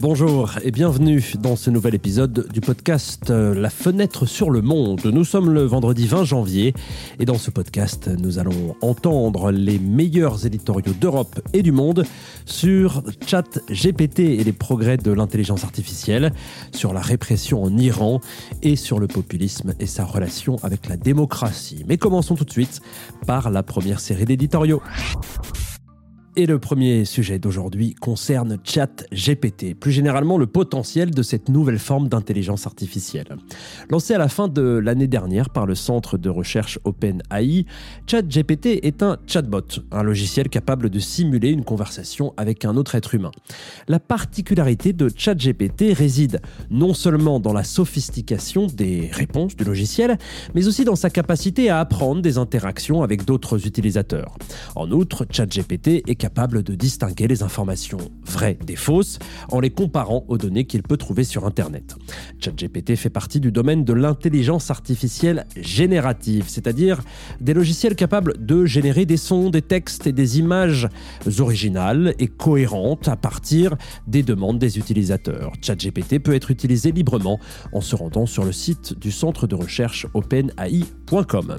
Bonjour et bienvenue dans ce nouvel épisode du podcast euh, La fenêtre sur le monde. Nous sommes le vendredi 20 janvier et dans ce podcast, nous allons entendre les meilleurs éditoriaux d'Europe et du monde sur Chat GPT et les progrès de l'intelligence artificielle, sur la répression en Iran et sur le populisme et sa relation avec la démocratie. Mais commençons tout de suite par la première série d'éditoriaux. Et le premier sujet d'aujourd'hui concerne ChatGPT, plus généralement le potentiel de cette nouvelle forme d'intelligence artificielle. Lancé à la fin de l'année dernière par le centre de recherche OpenAI, ChatGPT est un chatbot, un logiciel capable de simuler une conversation avec un autre être humain. La particularité de ChatGPT réside non seulement dans la sophistication des réponses du logiciel, mais aussi dans sa capacité à apprendre des interactions avec d'autres utilisateurs. En outre, ChatGPT est capable capable de distinguer les informations vraies des fausses en les comparant aux données qu'il peut trouver sur Internet. ChatGPT fait partie du domaine de l'intelligence artificielle générative, c'est-à-dire des logiciels capables de générer des sons, des textes et des images originales et cohérentes à partir des demandes des utilisateurs. ChatGPT peut être utilisé librement en se rendant sur le site du centre de recherche OpenAI.com.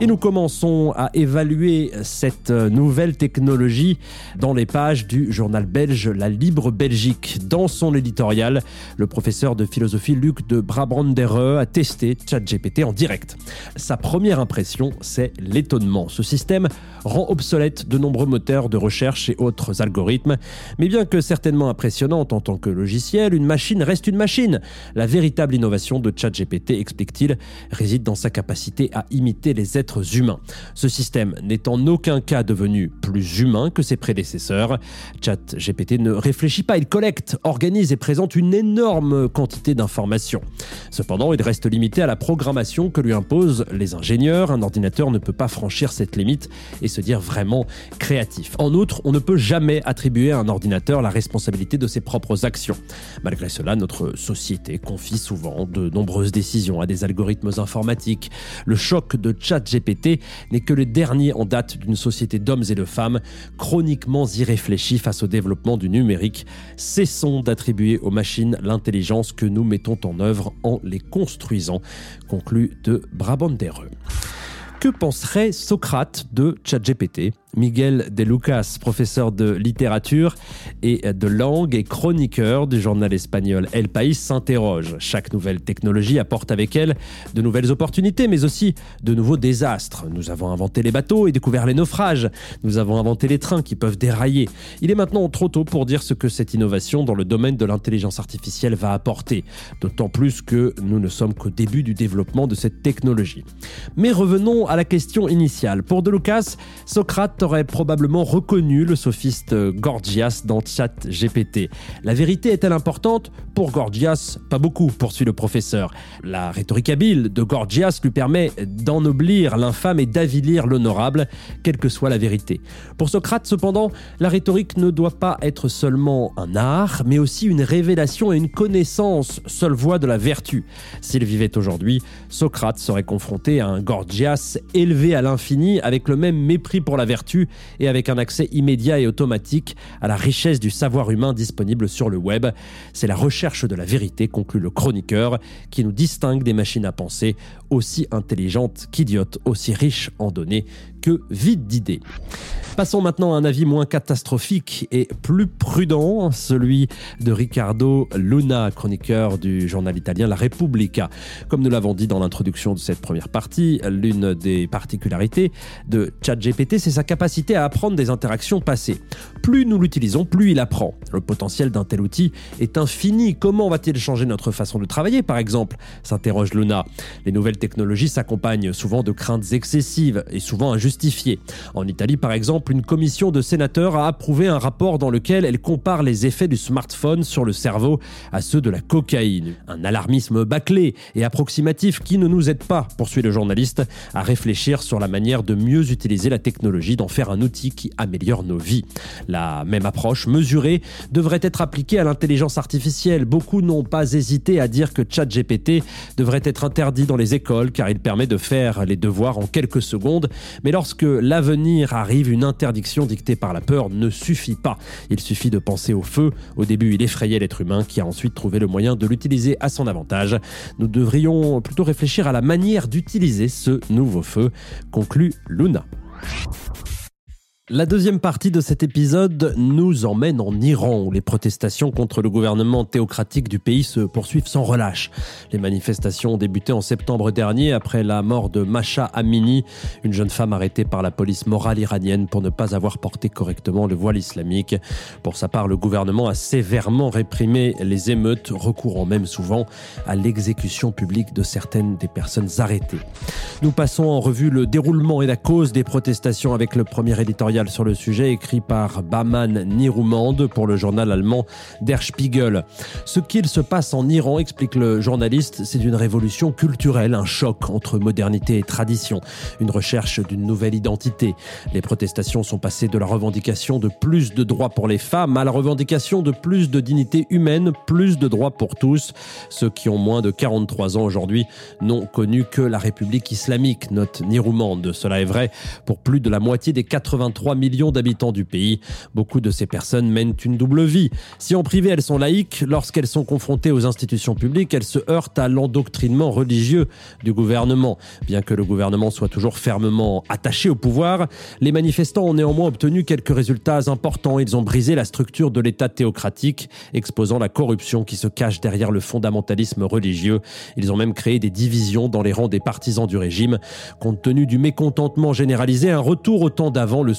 Et nous commençons à évaluer cette nouvelle technologie dans les pages du journal belge La Libre Belgique. Dans son éditorial, le professeur de philosophie Luc de Brabrandere a testé ChatGPT en direct. Sa première impression, c'est l'étonnement. Ce système rend obsolète de nombreux moteurs de recherche et autres algorithmes, mais bien que certainement impressionnante en tant que logiciel, une machine reste une machine. La véritable innovation de ChatGPT, explique-t-il, réside dans sa capacité à imiter les êtres humains. Ce système n'est en aucun cas devenu plus humain que ses prédécesseurs. ChatGPT ne réfléchit pas, il collecte, organise et présente une énorme quantité d'informations. Cependant, il reste limité à la programmation que lui imposent les ingénieurs. Un ordinateur ne peut pas franchir cette limite et se dire vraiment créatif. En outre, on ne peut jamais attribuer à un ordinateur la responsabilité de ses propres actions. Malgré cela, notre société confie souvent de nombreuses décisions à des algorithmes informatiques. Le choc de ChatGPT n'est que le dernier en date d'une société d'hommes et de femmes chroniquement irréfléchis face au développement du numérique. Cessons d'attribuer aux machines l'intelligence que nous mettons en œuvre en les construisant, conclut de Brabandereux. Que penserait Socrate de ChatGPT Miguel De Lucas, professeur de littérature et de langue et chroniqueur du journal espagnol El País, s'interroge. Chaque nouvelle technologie apporte avec elle de nouvelles opportunités, mais aussi de nouveaux désastres. Nous avons inventé les bateaux et découvert les naufrages. Nous avons inventé les trains qui peuvent dérailler. Il est maintenant trop tôt pour dire ce que cette innovation dans le domaine de l'intelligence artificielle va apporter, d'autant plus que nous ne sommes qu'au début du développement de cette technologie. Mais revenons à la question initiale. Pour De Lucas, Socrate aurait probablement reconnu le sophiste Gorgias dans Chat GPT. La vérité est-elle importante? Pour Gorgias, pas beaucoup, poursuit le professeur. La rhétorique habile de Gorgias lui permet d'ennoblir l'infâme et d'avilir l'honorable, quelle que soit la vérité. Pour Socrate, cependant, la rhétorique ne doit pas être seulement un art, mais aussi une révélation et une connaissance, seule voie de la vertu. S'il vivait aujourd'hui, Socrate serait confronté à un Gorgias élevé à l'infini avec le même mépris pour la vertu et avec un accès immédiat et automatique à la richesse du savoir humain disponible sur le web. C'est la recherche de la vérité, conclut le chroniqueur, qui nous distingue des machines à penser aussi intelligentes qu'idiotes, aussi riches en données que vides d'idées. Passons maintenant à un avis moins catastrophique et plus prudent, celui de Riccardo Luna, chroniqueur du journal italien La Repubblica. Comme nous l'avons dit dans l'introduction de cette première partie, l'une des particularités de ChatGPT, c'est sa capacité à apprendre des interactions passées. Plus nous l'utilisons, plus il apprend. Le potentiel d'un tel outil est infini. Comment va-t-il changer notre façon de travailler, par exemple? s'interroge Luna. Les nouvelles technologies s'accompagnent souvent de craintes excessives et souvent injustifiées. En Italie, par exemple, une commission de sénateurs a approuvé un rapport dans lequel elle compare les effets du smartphone sur le cerveau à ceux de la cocaïne. Un alarmisme bâclé et approximatif qui ne nous aide pas, poursuit le journaliste, à réfléchir sur la manière de mieux utiliser la technologie d'en faire un outil qui améliore nos vies. La même approche mesurée devrait être appliquée à l'intelligence artificielle. Beaucoup n'ont pas hésité à dire que ChatGPT devrait être interdit dans les écoles car il permet de faire les devoirs en quelques secondes. Mais lorsque l'avenir arrive, une interdiction dictée par la peur ne suffit pas. Il suffit de penser au feu. Au début, il effrayait l'être humain qui a ensuite trouvé le moyen de l'utiliser à son avantage. Nous devrions plutôt réfléchir à la manière d'utiliser ce nouveau feu, conclut Luna. La deuxième partie de cet épisode nous emmène en Iran, où les protestations contre le gouvernement théocratique du pays se poursuivent sans relâche. Les manifestations ont débuté en septembre dernier après la mort de Masha Amini, une jeune femme arrêtée par la police morale iranienne pour ne pas avoir porté correctement le voile islamique. Pour sa part, le gouvernement a sévèrement réprimé les émeutes, recourant même souvent à l'exécution publique de certaines des personnes arrêtées. Nous passons en revue le déroulement et la cause des protestations avec le premier éditorial sur le sujet écrit par Baman Nirumand pour le journal allemand Der Spiegel. Ce qu'il se passe en Iran, explique le journaliste, c'est une révolution culturelle, un choc entre modernité et tradition, une recherche d'une nouvelle identité. Les protestations sont passées de la revendication de plus de droits pour les femmes à la revendication de plus de dignité humaine, plus de droits pour tous. Ceux qui ont moins de 43 ans aujourd'hui n'ont connu que la République islamique, note Nirumand. Cela est vrai pour plus de la moitié des 83 millions d'habitants du pays. Beaucoup de ces personnes mènent une double vie. Si en privé elles sont laïques, lorsqu'elles sont confrontées aux institutions publiques, elles se heurtent à l'endoctrinement religieux du gouvernement. Bien que le gouvernement soit toujours fermement attaché au pouvoir, les manifestants ont néanmoins obtenu quelques résultats importants. Ils ont brisé la structure de l'État théocratique, exposant la corruption qui se cache derrière le fondamentalisme religieux. Ils ont même créé des divisions dans les rangs des partisans du régime. Compte tenu du mécontentement généralisé, un retour au temps d'avant, le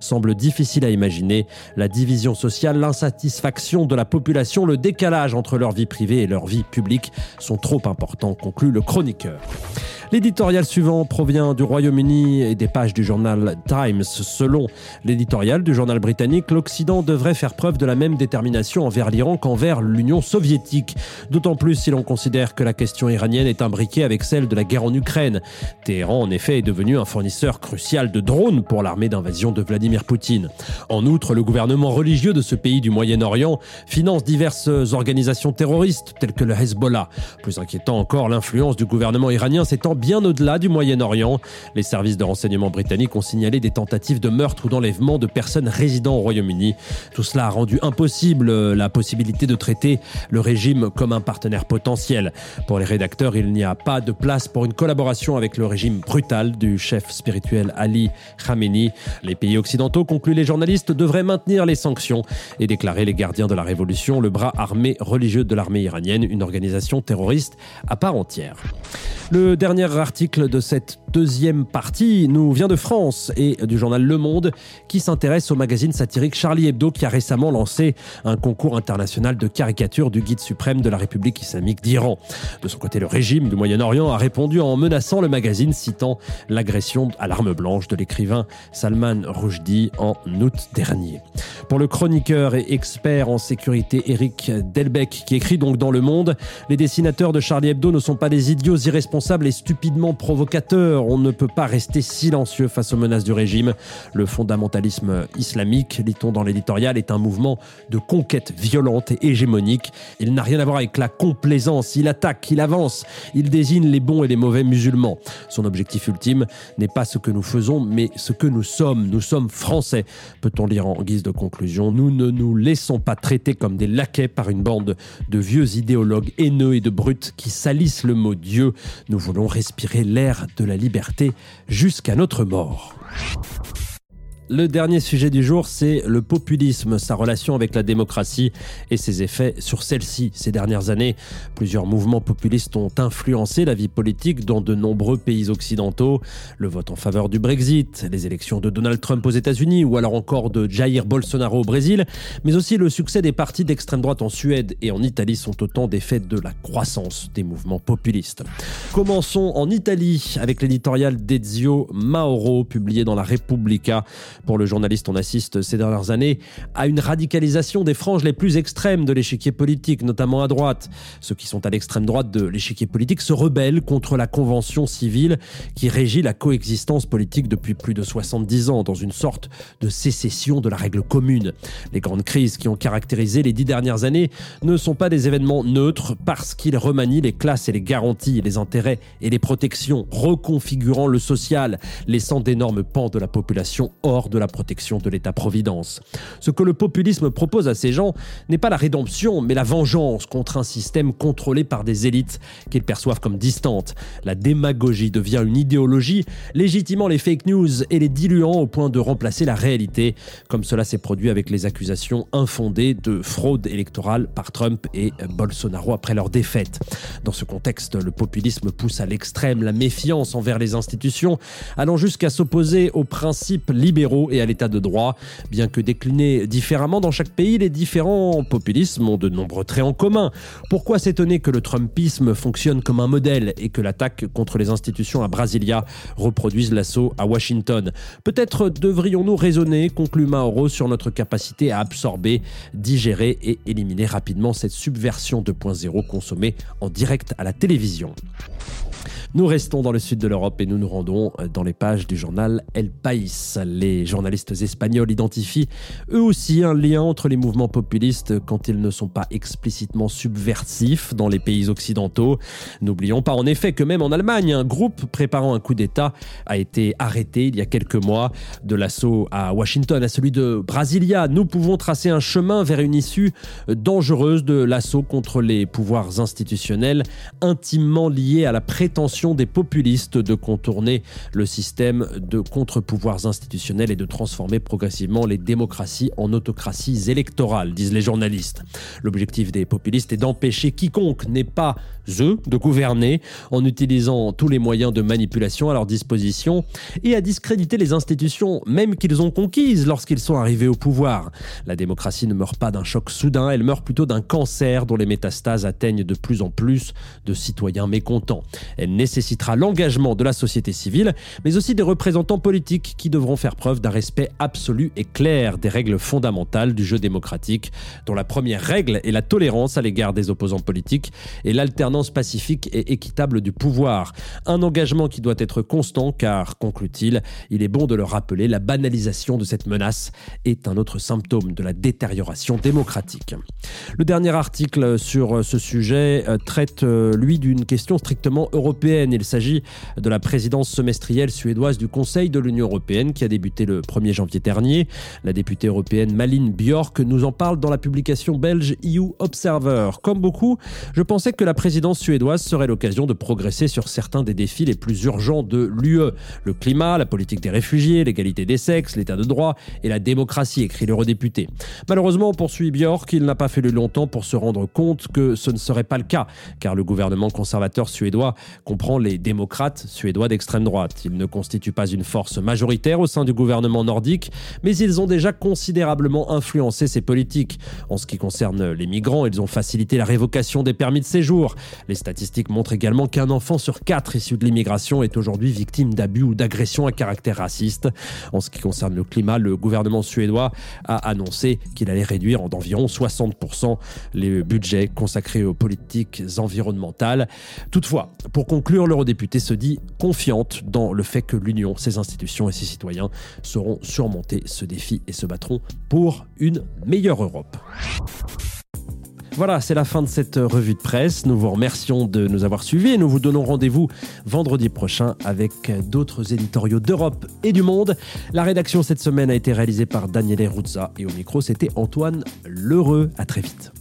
semble difficile à imaginer. La division sociale, l'insatisfaction de la population, le décalage entre leur vie privée et leur vie publique sont trop importants, conclut le chroniqueur. L'éditorial suivant provient du Royaume-Uni et des pages du journal Times. Selon l'éditorial du journal britannique, l'Occident devrait faire preuve de la même détermination envers l'Iran qu'envers l'Union soviétique. D'autant plus si l'on considère que la question iranienne est imbriquée avec celle de la guerre en Ukraine. Téhéran, en effet, est devenu un fournisseur crucial de drones pour l'armée d'invasion de Vladimir Poutine. En outre, le gouvernement religieux de ce pays du Moyen-Orient finance diverses organisations terroristes telles que le Hezbollah. Plus inquiétant encore, l'influence du gouvernement iranien s'étend bien au-delà du Moyen-Orient. Les services de renseignement britanniques ont signalé des tentatives de meurtre ou d'enlèvement de personnes résidant au Royaume-Uni. Tout cela a rendu impossible euh, la possibilité de traiter le régime comme un partenaire potentiel. Pour les rédacteurs, il n'y a pas de place pour une collaboration avec le régime brutal du chef spirituel Ali Khamenei. Les pays occidentaux, concluent les journalistes, devraient maintenir les sanctions et déclarer les gardiens de la révolution le bras armé religieux de l'armée iranienne, une organisation terroriste à part entière. Le dernier article de cette deuxième partie nous vient de France et du journal Le Monde qui s'intéresse au magazine satirique Charlie Hebdo qui a récemment lancé un concours international de caricature du guide suprême de la République islamique d'Iran. De son côté, le régime du Moyen-Orient a répondu en menaçant le magazine citant l'agression à l'arme blanche de l'écrivain Salman Rushdie en août dernier. Pour le chroniqueur et expert en sécurité Eric Delbecq qui écrit donc dans Le Monde, les dessinateurs de Charlie Hebdo ne sont pas des idiots irresponsables et stupidement provocateur. On ne peut pas rester silencieux face aux menaces du régime. Le fondamentalisme islamique, lit-on dans l'éditorial, est un mouvement de conquête violente et hégémonique. Il n'a rien à voir avec la complaisance. Il attaque, il avance, il désigne les bons et les mauvais musulmans. Son objectif ultime n'est pas ce que nous faisons, mais ce que nous sommes. Nous sommes français, peut-on lire en guise de conclusion. Nous ne nous laissons pas traiter comme des laquais par une bande de vieux idéologues haineux et de brutes qui salissent le mot Dieu. Nous voulons l'air de la liberté jusqu'à notre mort. Le dernier sujet du jour, c'est le populisme, sa relation avec la démocratie et ses effets sur celle-ci. Ces dernières années, plusieurs mouvements populistes ont influencé la vie politique dans de nombreux pays occidentaux. Le vote en faveur du Brexit, les élections de Donald Trump aux États-Unis ou alors encore de Jair Bolsonaro au Brésil, mais aussi le succès des partis d'extrême droite en Suède et en Italie sont autant d'effets de la croissance des mouvements populistes. Commençons en Italie avec l'éditorial d'Ezio Mauro publié dans la Repubblica Pour le journaliste, on assiste ces dernières années à une radicalisation des franges les plus extrêmes de l'échiquier politique, notamment à droite. Ceux qui sont à l'extrême droite de l'échiquier politique se rebellent contre la convention civile qui régit la coexistence politique depuis plus de 70 ans, dans une sorte de sécession de la règle commune. Les grandes crises qui ont caractérisé les dix dernières années ne sont pas des événements neutres parce qu'ils remanient les classes et les garanties, les intérêts et les protections, reconfigurant le social, laissant d'énormes pans de la population hors de la protection de l'État-providence. Ce que le populisme propose à ces gens n'est pas la rédemption, mais la vengeance contre un système contrôlé par des élites qu'ils perçoivent comme distantes. La démagogie devient une idéologie, légitimant les fake news et les diluant au point de remplacer la réalité, comme cela s'est produit avec les accusations infondées de fraude électorale par Trump et Bolsonaro après leur défaite. Dans ce contexte, le populisme pousse à l'extrême la méfiance envers les institutions, allant jusqu'à s'opposer aux principes libéraux et à l'état de droit. Bien que déclinés différemment dans chaque pays, les différents populismes ont de nombreux traits en commun. Pourquoi s'étonner que le Trumpisme fonctionne comme un modèle et que l'attaque contre les institutions à Brasilia reproduise l'assaut à Washington? Peut-être devrions-nous raisonner, conclut Mauro, sur notre capacité à absorber, digérer et éliminer rapidement cette subversion 2.0 consommée en direct à la télévision. Nous restons dans le sud de l'Europe et nous nous rendons euh, dans les pages du journal El País. Les journalistes espagnols identifient eux aussi un lien entre les mouvements populistes quand ils ne sont pas explicitement subversifs dans les pays occidentaux. N'oublions pas en effet que même en Allemagne, un groupe préparant un coup d'État a été arrêté il y a quelques mois. De l'assaut à Washington à celui de Brasilia, nous pouvons tracer un chemin vers une issue dangereuse de l'assaut contre les pouvoirs institutionnels intimement liés à la prétention des populistes de contourner le système de contre-pouvoirs institutionnels et de transformer progressivement les démocraties en autocraties électorales, disent les journalistes. L'objectif des populistes est d'empêcher quiconque n'est pas eux de gouverner en utilisant tous les moyens de manipulation à leur disposition et à discréditer les institutions même qu'ils ont conquises lorsqu'ils sont arrivés au pouvoir. La démocratie ne meurt pas d'un choc soudain, elle meurt plutôt d'un cancer dont les métastases atteignent de plus en plus de citoyens mécontents. Elle nécessitera l'engagement de la société civile, mais aussi des représentants politiques qui devront faire preuve d'un respect absolu et clair des règles fondamentales du jeu démocratique, dont la première règle est la tolérance à l'égard des opposants politiques et l'alternance pacifique et équitable du pouvoir. Un engagement qui doit être constant car, conclut-il, il est bon de le rappeler, la banalisation de cette menace est un autre symptôme de la détérioration démocratique. Le dernier article sur ce sujet euh, traite, euh, lui, d'une question strictement européenne il s'agit de la présidence semestrielle suédoise du Conseil de l'Union européenne qui a débuté le 1er janvier dernier. La députée européenne Malin Björk nous en parle dans la publication belge EU Observer. Comme beaucoup, je pensais que la présidence suédoise serait l'occasion de progresser sur certains des défis les plus urgents de l'UE. Le climat, la politique des réfugiés, l'égalité des sexes, l'état de droit et la démocratie, écrit l'eurodéputé. Malheureusement, poursuit Björk, il n'a pas fallu longtemps pour se rendre compte que ce ne serait pas le cas, car le gouvernement conservateur suédois comprend les démocrates suédois d'extrême droite. Ils ne constituent pas une force majoritaire au sein du gouvernement nordique, mais ils ont déjà considérablement influencé ces politiques. En ce qui concerne les migrants, ils ont facilité la révocation des permis de séjour. Les statistiques montrent également qu'un enfant sur quatre issu de l'immigration est aujourd'hui victime d'abus ou d'agressions à caractère raciste. En ce qui concerne le climat, le gouvernement suédois a annoncé qu'il allait réduire d'environ 60% les budgets consacrés aux politiques environnementales. Toutefois, pour conclure, l'eurodéputée se dit confiante dans le fait que l'Union, ses institutions et ses citoyens sauront surmonter ce défi et se battront pour une meilleure Europe. Voilà, c'est la fin de cette revue de presse. Nous vous remercions de nous avoir suivis et nous vous donnons rendez-vous vendredi prochain avec d'autres éditoriaux d'Europe et du monde. La rédaction cette semaine a été réalisée par Daniele Ruzza et au micro, c'était Antoine Lheureux. À très vite.